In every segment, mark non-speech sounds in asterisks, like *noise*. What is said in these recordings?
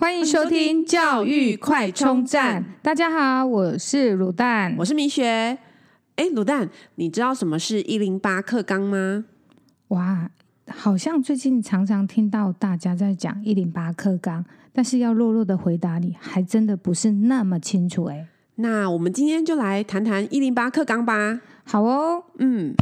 欢迎收听教育快充站。大家好，我是卤蛋，我是米雪。哎，卤蛋，你知道什么是一零八课纲吗？哇，好像最近常常听到大家在讲一零八课纲，但是要弱弱的回答你，还真的不是那么清楚哎。那我们今天就来谈谈一零八课纲吧。好哦，嗯。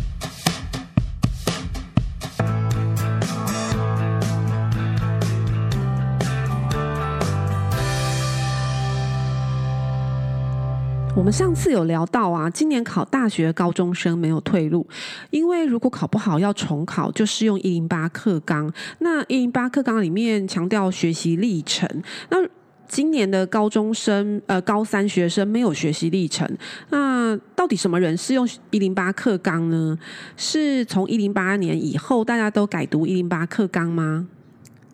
我们上次有聊到啊，今年考大学高中生没有退路，因为如果考不好要重考，就是用一零八课纲。那一零八课纲里面强调学习历程，那今年的高中生呃高三学生没有学习历程，那到底什么人适用一零八课纲呢？是从一零八年以后大家都改读一零八课纲吗？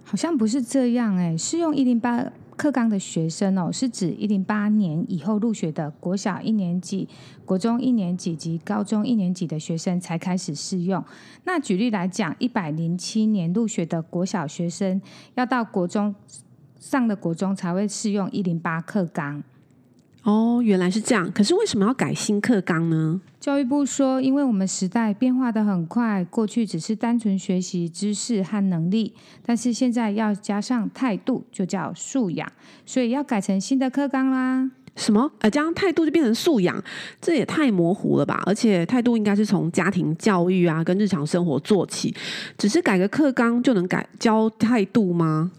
好像不是这样哎，适用一零八。课纲的学生哦，是指一零八年以后入学的国小一年级、国中一年级及高中一年级的学生才开始适用。那举例来讲，一百零七年入学的国小学生，要到国中上的国中才会适用一零八课纲。哦，原来是这样。可是为什么要改新课纲呢？教育部说，因为我们时代变化的很快，过去只是单纯学习知识和能力，但是现在要加上态度，就叫素养，所以要改成新的课纲啦。什么？呃，加上态度就变成素养？这也太模糊了吧？而且态度应该是从家庭教育啊，跟日常生活做起，只是改个课纲就能改教态度吗？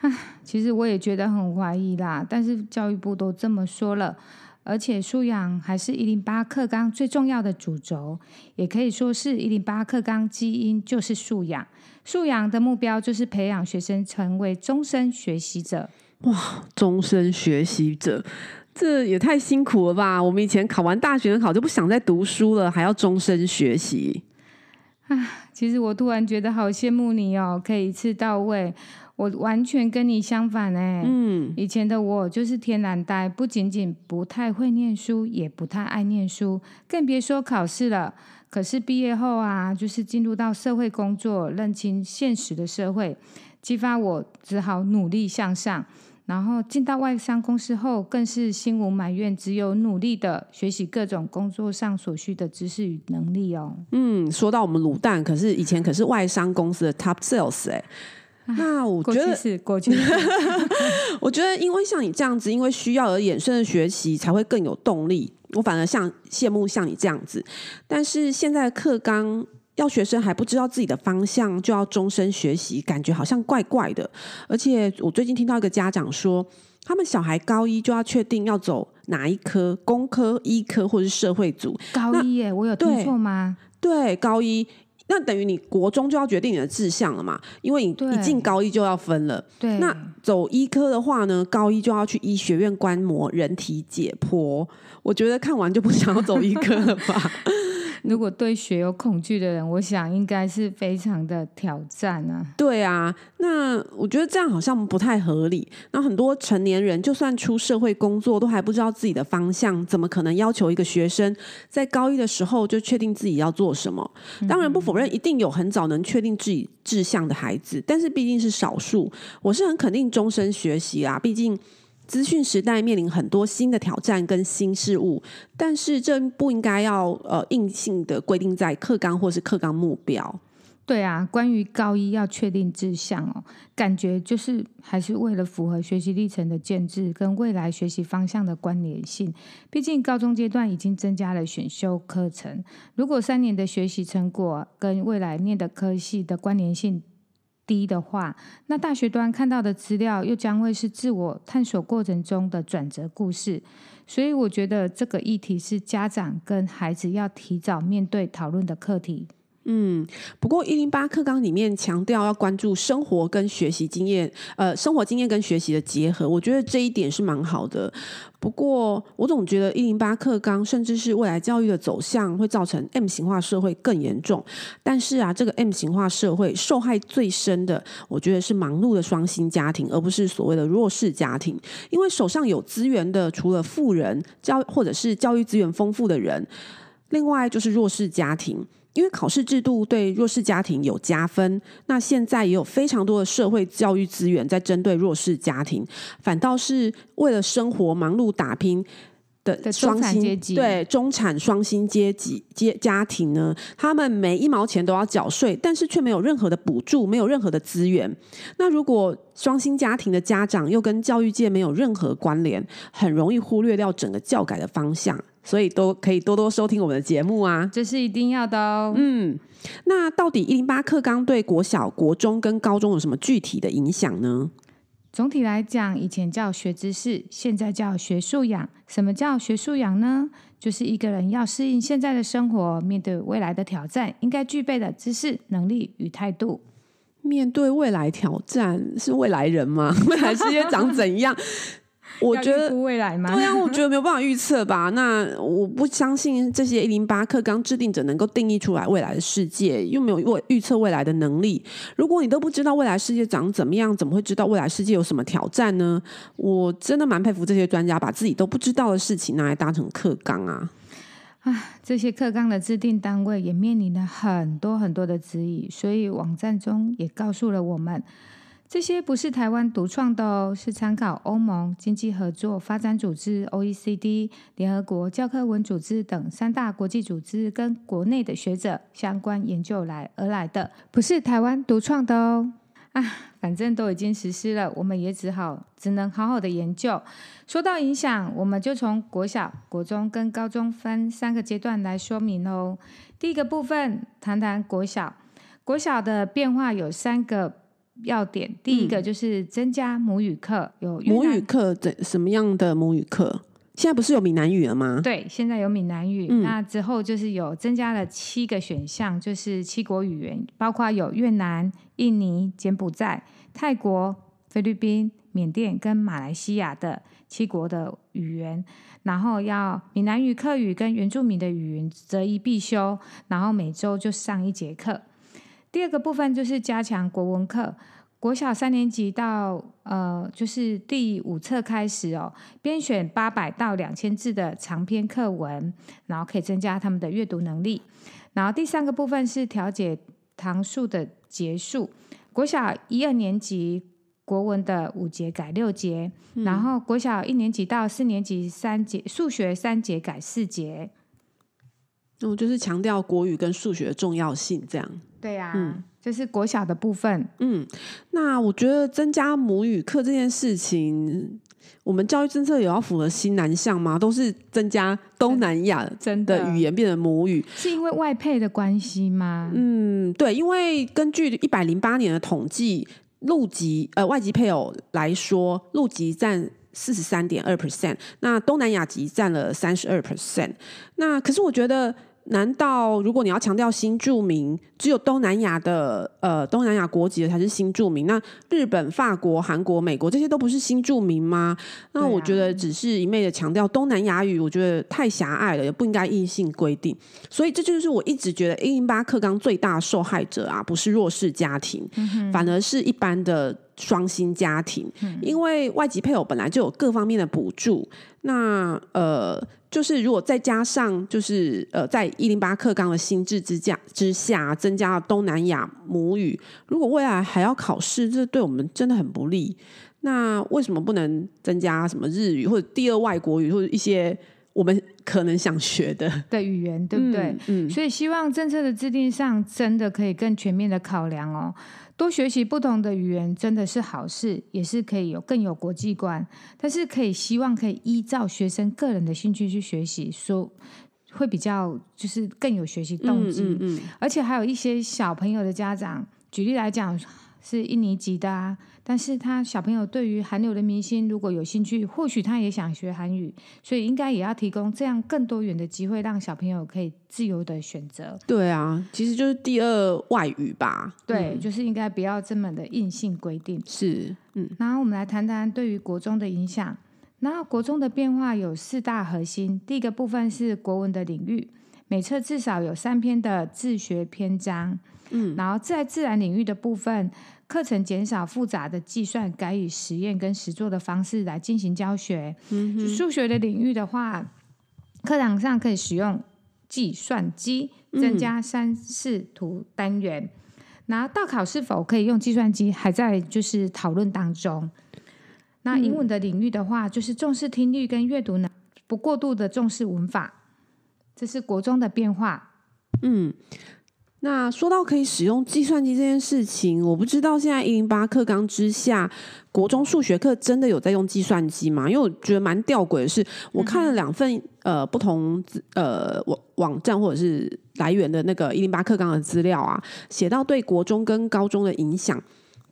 唉，其实我也觉得很怀疑啦。但是教育部都这么说了，而且素养还是一零八课纲最重要的主轴，也可以说是一零八课纲基因就是素养。素养的目标就是培养学生成为终身学习者。哇，终身学习者，这也太辛苦了吧？我们以前考完大学考就不想再读书了，还要终身学习。啊，其实我突然觉得好羡慕你哦，可以一次到位。我完全跟你相反哎，嗯，以前的我就是天然呆，不仅仅不太会念书，也不太爱念书，更别说考试了。可是毕业后啊，就是进入到社会工作，认清现实的社会，激发我只好努力向上。然后进到外商公司后，更是心无埋怨，只有努力的学习各种工作上所需的知识与能力哦。嗯，说到我们卤蛋，可是以前可是外商公司的 top sales 哎。*laughs* 那我觉得是过去是，*laughs* 我觉得因为像你这样子，因为需要而衍生的学习才会更有动力。我反而像羡慕像你这样子，但是现在的课纲要学生还不知道自己的方向就要终身学习，感觉好像怪怪的。而且我最近听到一个家长说，他们小孩高一就要确定要走哪一科，工科、医科或是社会组。高一耶，我有听错吗？对，对，高一。那等于你国中就要决定你的志向了嘛？因为你一进高一就要分了。对。那走医科的话呢，高一就要去医学院观摩人体解剖。我觉得看完就不想要走医科了吧。如果对学有恐惧的人，我想应该是非常的挑战啊。对啊，那我觉得这样好像不太合理。那很多成年人就算出社会工作，都还不知道自己的方向，怎么可能要求一个学生在高一的时候就确定自己要做什么？当然不否认，一定有很早能确定自己志向的孩子，但是毕竟是少数。我是很肯定终身学习啊，毕竟。资讯时代面临很多新的挑战跟新事物，但是这不应该要呃硬性的规定在课纲或是课纲目标。对啊，关于高一要确定志向哦，感觉就是还是为了符合学习历程的建制跟未来学习方向的关联性。毕竟高中阶段已经增加了选修课程，如果三年的学习成果跟未来念的科系的关联性低的话，那大学端看到的资料又将会是自我探索过程中的转折故事，所以我觉得这个议题是家长跟孩子要提早面对讨论的课题。嗯，不过一零八课纲里面强调要关注生活跟学习经验，呃，生活经验跟学习的结合，我觉得这一点是蛮好的。不过我总觉得一零八课纲甚至是未来教育的走向，会造成 M 型化社会更严重。但是啊，这个 M 型化社会受害最深的，我觉得是忙碌的双薪家庭，而不是所谓的弱势家庭。因为手上有资源的，除了富人教或者是教育资源丰富的人，另外就是弱势家庭。因为考试制度对弱势家庭有加分，那现在也有非常多的社会教育资源在针对弱势家庭，反倒是为了生活忙碌打拼。的双薪阶级对中产双薪阶级阶家庭呢，他们每一毛钱都要缴税，但是却没有任何的补助，没有任何的资源。那如果双薪家庭的家长又跟教育界没有任何关联，很容易忽略掉整个教改的方向。所以都可以多多收听我们的节目啊，这是一定要的哦。嗯，那到底一零八课纲对国小、国中跟高中有什么具体的影响呢？总体来讲，以前叫学知识，现在叫学素养。什么叫学素养呢？就是一个人要适应现在的生活，面对未来的挑战，应该具备的知识、能力与态度。面对未来挑战，是未来人吗？未来世界长怎样？我觉得未来吗？对啊，我觉得没有办法预测吧。*laughs* 那我不相信这些一零八课纲制定者能够定义出来未来的世界，又没有预预测未来的能力。如果你都不知道未来世界长怎么样，怎么会知道未来世界有什么挑战呢？我真的蛮佩服这些专家，把自己都不知道的事情拿来当成课纲啊！啊，这些课纲的制定单位也面临了很多很多的质疑，所以网站中也告诉了我们。这些不是台湾独创的哦，是参考欧盟经济合作发展组织 （OECD）、联合国教科文组织等三大国际组织跟国内的学者相关研究来而来的，不是台湾独创的哦。啊，反正都已经实施了，我们也只好只能好好的研究。说到影响，我们就从国小、国中跟高中分三个阶段来说明哦。第一个部分，谈谈国小。国小的变化有三个。要点第一个就是增加母语课，嗯、有母语课怎什么样的母语课？现在不是有闽南语了吗？对，现在有闽南语。嗯、那之后就是有增加了七个选项，就是七国语言，包括有越南、印尼、柬埔寨、泰国、菲律宾、缅甸跟马来西亚的七国的语言。然后要闽南语、客语跟原住民的语言择一必修，然后每周就上一节课。第二个部分就是加强国文课，国小三年级到呃，就是第五册开始哦，编选八百到两千字的长篇课文，然后可以增加他们的阅读能力。然后第三个部分是调节堂数的节数，国小一二年级国文的五节改六节，嗯、然后国小一年级到四年级三节，数学三节改四节。那我就是强调国语跟数学的重要性，这样。对呀、啊，嗯，这是国小的部分。嗯，那我觉得增加母语课这件事情，我们教育政策有要符合新南向吗？都是增加东南亚真的语言变成母语，是因为外配的关系吗？嗯，对，因为根据一百零八年的统计，陆籍呃外籍配偶来说，陆籍占四十三点二 percent，那东南亚籍占了三十二 percent。那可是我觉得。难道如果你要强调新住民，只有东南亚的呃东南亚国籍的才是新住民？那日本、法国、韩国、美国这些都不是新住民吗？那我觉得只是一昧的强调东南亚语，我觉得太狭隘了，也不应该硬性规定。所以这就是我一直觉得一零八课纲最大受害者啊，不是弱势家庭，嗯、反而是一般的双薪家庭，嗯、因为外籍配偶本来就有各方面的补助，那呃。就是如果再加上，就是呃，在一零八课纲的心智之下之下，增加了东南亚母语，如果未来还要考试，这对我们真的很不利。那为什么不能增加什么日语或者第二外国语，或者一些我们可能想学的的语言，对不对？嗯，嗯，所以希望政策的制定上真的可以更全面的考量哦。多学习不同的语言真的是好事，也是可以有更有国际观。但是可以希望可以依照学生个人的兴趣去学习，说会比较就是更有学习动机。嗯嗯嗯，而且还有一些小朋友的家长，举例来讲。是印尼籍的啊，但是他小朋友对于韩流的明星如果有兴趣，或许他也想学韩语，所以应该也要提供这样更多元的机会，让小朋友可以自由的选择。对啊，其实就是第二外语吧。对，嗯、就是应该不要这么的硬性规定。是，嗯。然后我们来谈谈对于国中的影响。然后国中的变化有四大核心，第一个部分是国文的领域，每册至少有三篇的自学篇章。嗯，然后在自然领域的部分，课程减少复杂的计算，改以实验跟实作的方式来进行教学。嗯哼，数学的领域的话，课堂上可以使用计算机，增加三视图单元。嗯、然后大考是否可以用计算机，还在就是讨论当中。那英文的领域的话，就是重视听力跟阅读呢，不过度的重视文法，这是国中的变化。嗯。那说到可以使用计算机这件事情，我不知道现在一零八课纲之下，国中数学课真的有在用计算机吗？因为我觉得蛮吊诡的是，我看了两份呃不同呃网网站或者是来源的那个一零八课纲的资料啊，写到对国中跟高中的影响，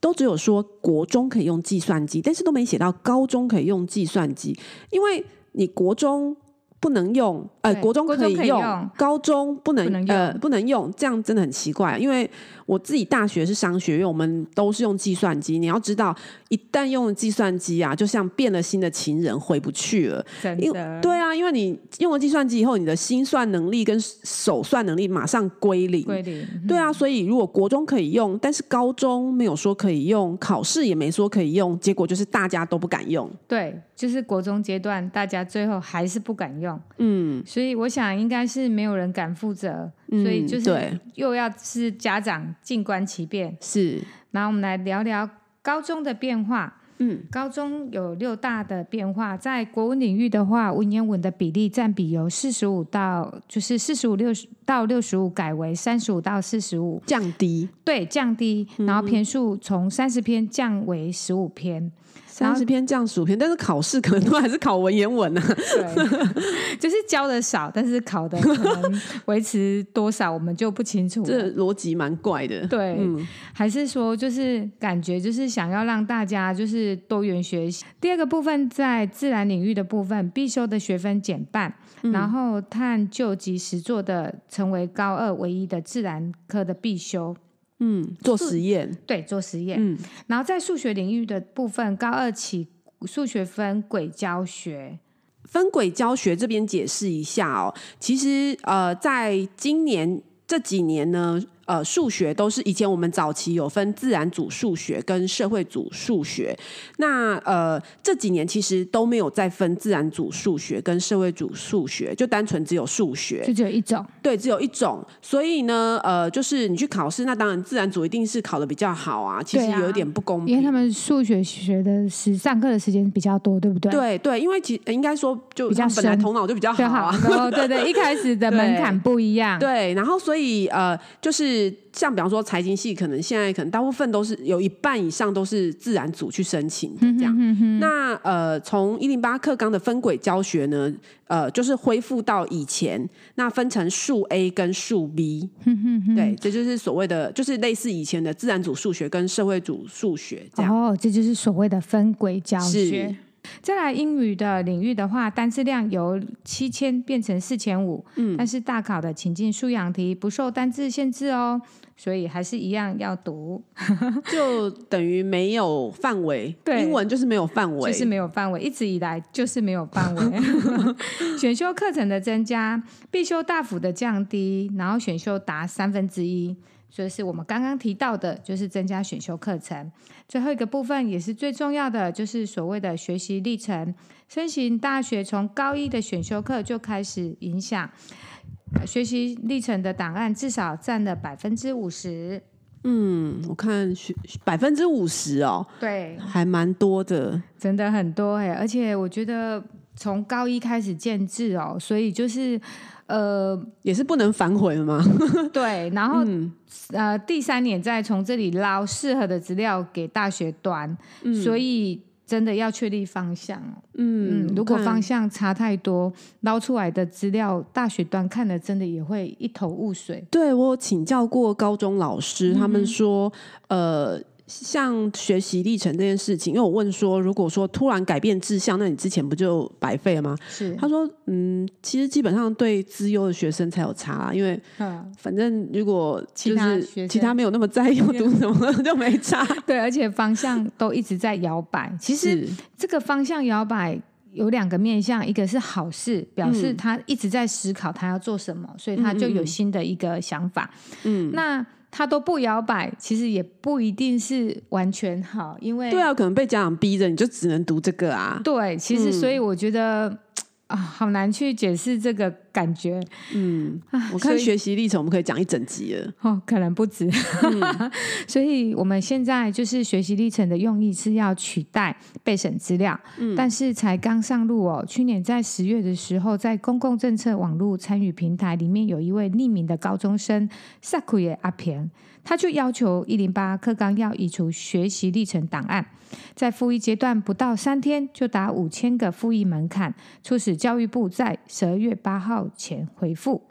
都只有说国中可以用计算机，但是都没写到高中可以用计算机，因为你国中。不能用，呃，国中可以用，用高中不能，呃，不能用，这样真的很奇怪，因为。我自己大学是商学院，我们都是用计算机。你要知道，一旦用了计算机啊，就像变了心的情人，回不去了。真的。对啊，因为你用了计算机以后，你的心算能力跟手算能力马上归零。归零。对啊，所以如果国中可以用，但是高中没有说可以用，考试也没说可以用，结果就是大家都不敢用。对，就是国中阶段，大家最后还是不敢用。嗯。所以我想，应该是没有人敢负责。所以就是又要是家长静观其变，是。然后我们来聊聊高中的变化。嗯，高中有六大的变化，在国文领域的话，文言文的比例占比由四十五到就是四十五六十到六十五改为三十五到四十五，降低。对，降低。然后篇数从三十篇降为十五篇。三十篇降十五篇，但是考试可能都还是考文言文啊。对，就是教的少，但是考的可能 *laughs* 维持多少，我们就不清楚。这逻辑蛮怪的。对，嗯，还是说就是感觉就是想要让大家就是多元学习。第二个部分在自然领域的部分，必修的学分减半，嗯，然后探究及实作的成为高二唯一的自然科的必修。嗯，做实验，对，做实验。嗯，然后在数学领域的部分，高二起数学分轨教学，分轨教学这边解释一下哦。其实呃，在今年这几年呢。呃，数学都是以前我们早期有分自然组数学跟社会组数学，那呃这几年其实都没有再分自然组数学跟社会组数学，就单纯只有数学，就只有一种，对，只有一种。所以呢，呃，就是你去考试，那当然自然组一定是考的比较好啊，其实有点不公平，因为他们数学学的时上课的时间比较多，对不对？对对，因为其应该说就比较本来头脑就比较好啊，好 *laughs* 对对，一开始的门槛不一样，对，对，然后所以呃就是。是像比方说财经系，可能现在可能大部分都是有一半以上都是自然组去申请的这样。嗯、哼哼那呃，从一零八课纲的分轨教学呢，呃，就是恢复到以前，那分成数 A 跟数 B。嗯、哼哼对，这就是所谓的，就是类似以前的自然组数学跟社会组数学这样。哦，这就是所谓的分轨教学。再来英语的领域的话，单字量由七千变成四千五，嗯，但是大考的情境素养题不受单字限制哦，所以还是一样要读，*laughs* 就等于没有范围，*laughs* 英文就是没有范围，就是没有范围，一直以来就是没有范围。*laughs* 选修课程的增加，必修大幅的降低，然后选修达三分之一。就是我们刚刚提到的，就是增加选修课程。最后一个部分也是最重要的，就是所谓的学习历程。申请大学从高一的选修课就开始影响学习历程的档案，至少占了百分之五十。嗯，我看学百分之五十哦。对，还蛮多的，真的很多哎。而且我觉得。从高一开始建制哦，所以就是。呃，也是不能反悔了吗？*laughs* *laughs* 对，然后、嗯、呃，第三年再从这里捞适合的资料给大学端，嗯、所以真的要确立方向。嗯，嗯，如果方向差太多，捞出来的资料大学端看了真的也会一头雾水。对，我请教过高中老师，他们说，嗯、呃。像学习历程这件事情，因为我问说，如果说突然改变志向，那你之前不就白费了吗？是。他说，嗯，其实基本上对资优的学生才有差，因为反正如果就是其他没有那么在意要读什么，*laughs* 就没差。*laughs* 对，而且方向都一直在摇摆。其实这个方向摇摆有两个面向，一个是好事，表示他一直在思考他要做什么，所以他就有新的一个想法。嗯，那。他都不摇摆，其实也不一定是完全好，因为对啊，可能被家长逼着，你就只能读这个啊。对，其实所以我觉得、嗯、啊，好难去解释这个感觉。嗯，我看学习历程，我们可以讲一整集了。哦，可能不止。嗯、*laughs* 所以我们现在就是学习历程的用意是要取代备审资料，嗯、但是才刚上路哦。去年在十月的时候，在公共政策网络参与平台里面，有一位匿名的高中生萨库耶阿平，他就要求一零八课纲要移除学习历程档案。在复议阶段不到三天就达五千个复议门槛，促使教育部在十二月八号前回复。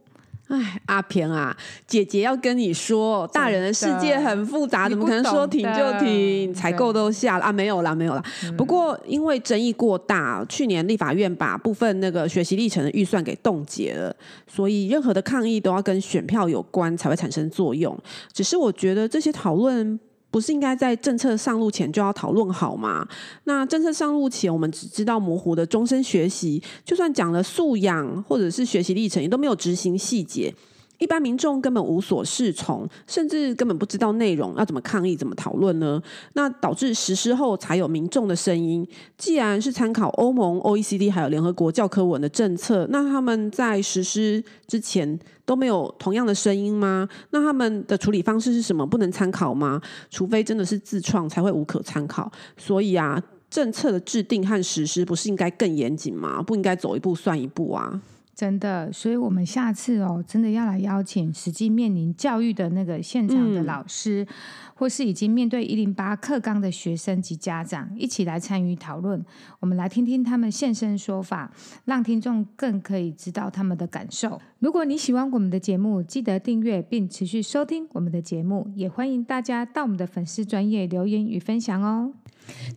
哎，阿平啊，姐姐要跟你说，大人的世界很复杂，怎么可能说停就停？采购都下了啊，没有啦，没有啦。嗯、不过因为争议过大，去年立法院把部分那个学习历程的预算给冻结了，所以任何的抗议都要跟选票有关才会产生作用。只是我觉得这些讨论。不是应该在政策上路前就要讨论好吗？那政策上路前，我们只知道模糊的终身学习，就算讲了素养或者是学习历程，也都没有执行细节。一般民众根本无所适从，甚至根本不知道内容，要怎么抗议、怎么讨论呢？那导致实施后才有民众的声音。既然是参考欧盟、OECD 还有联合国教科文的政策，那他们在实施之前都没有同样的声音吗？那他们的处理方式是什么？不能参考吗？除非真的是自创，才会无可参考。所以啊，政策的制定和实施不是应该更严谨吗？不应该走一步算一步啊？真的，所以我们下次哦，真的要来邀请实际面临教育的那个现场的老师，嗯、或是已经面对一零八课纲的学生及家长，一起来参与讨论。我们来听听他们现身说法，让听众更可以知道他们的感受。如果你喜欢我们的节目，记得订阅并持续收听我们的节目，也欢迎大家到我们的粉丝专业留言与分享哦。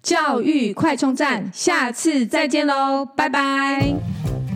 教育快充站，下次再见喽，拜拜。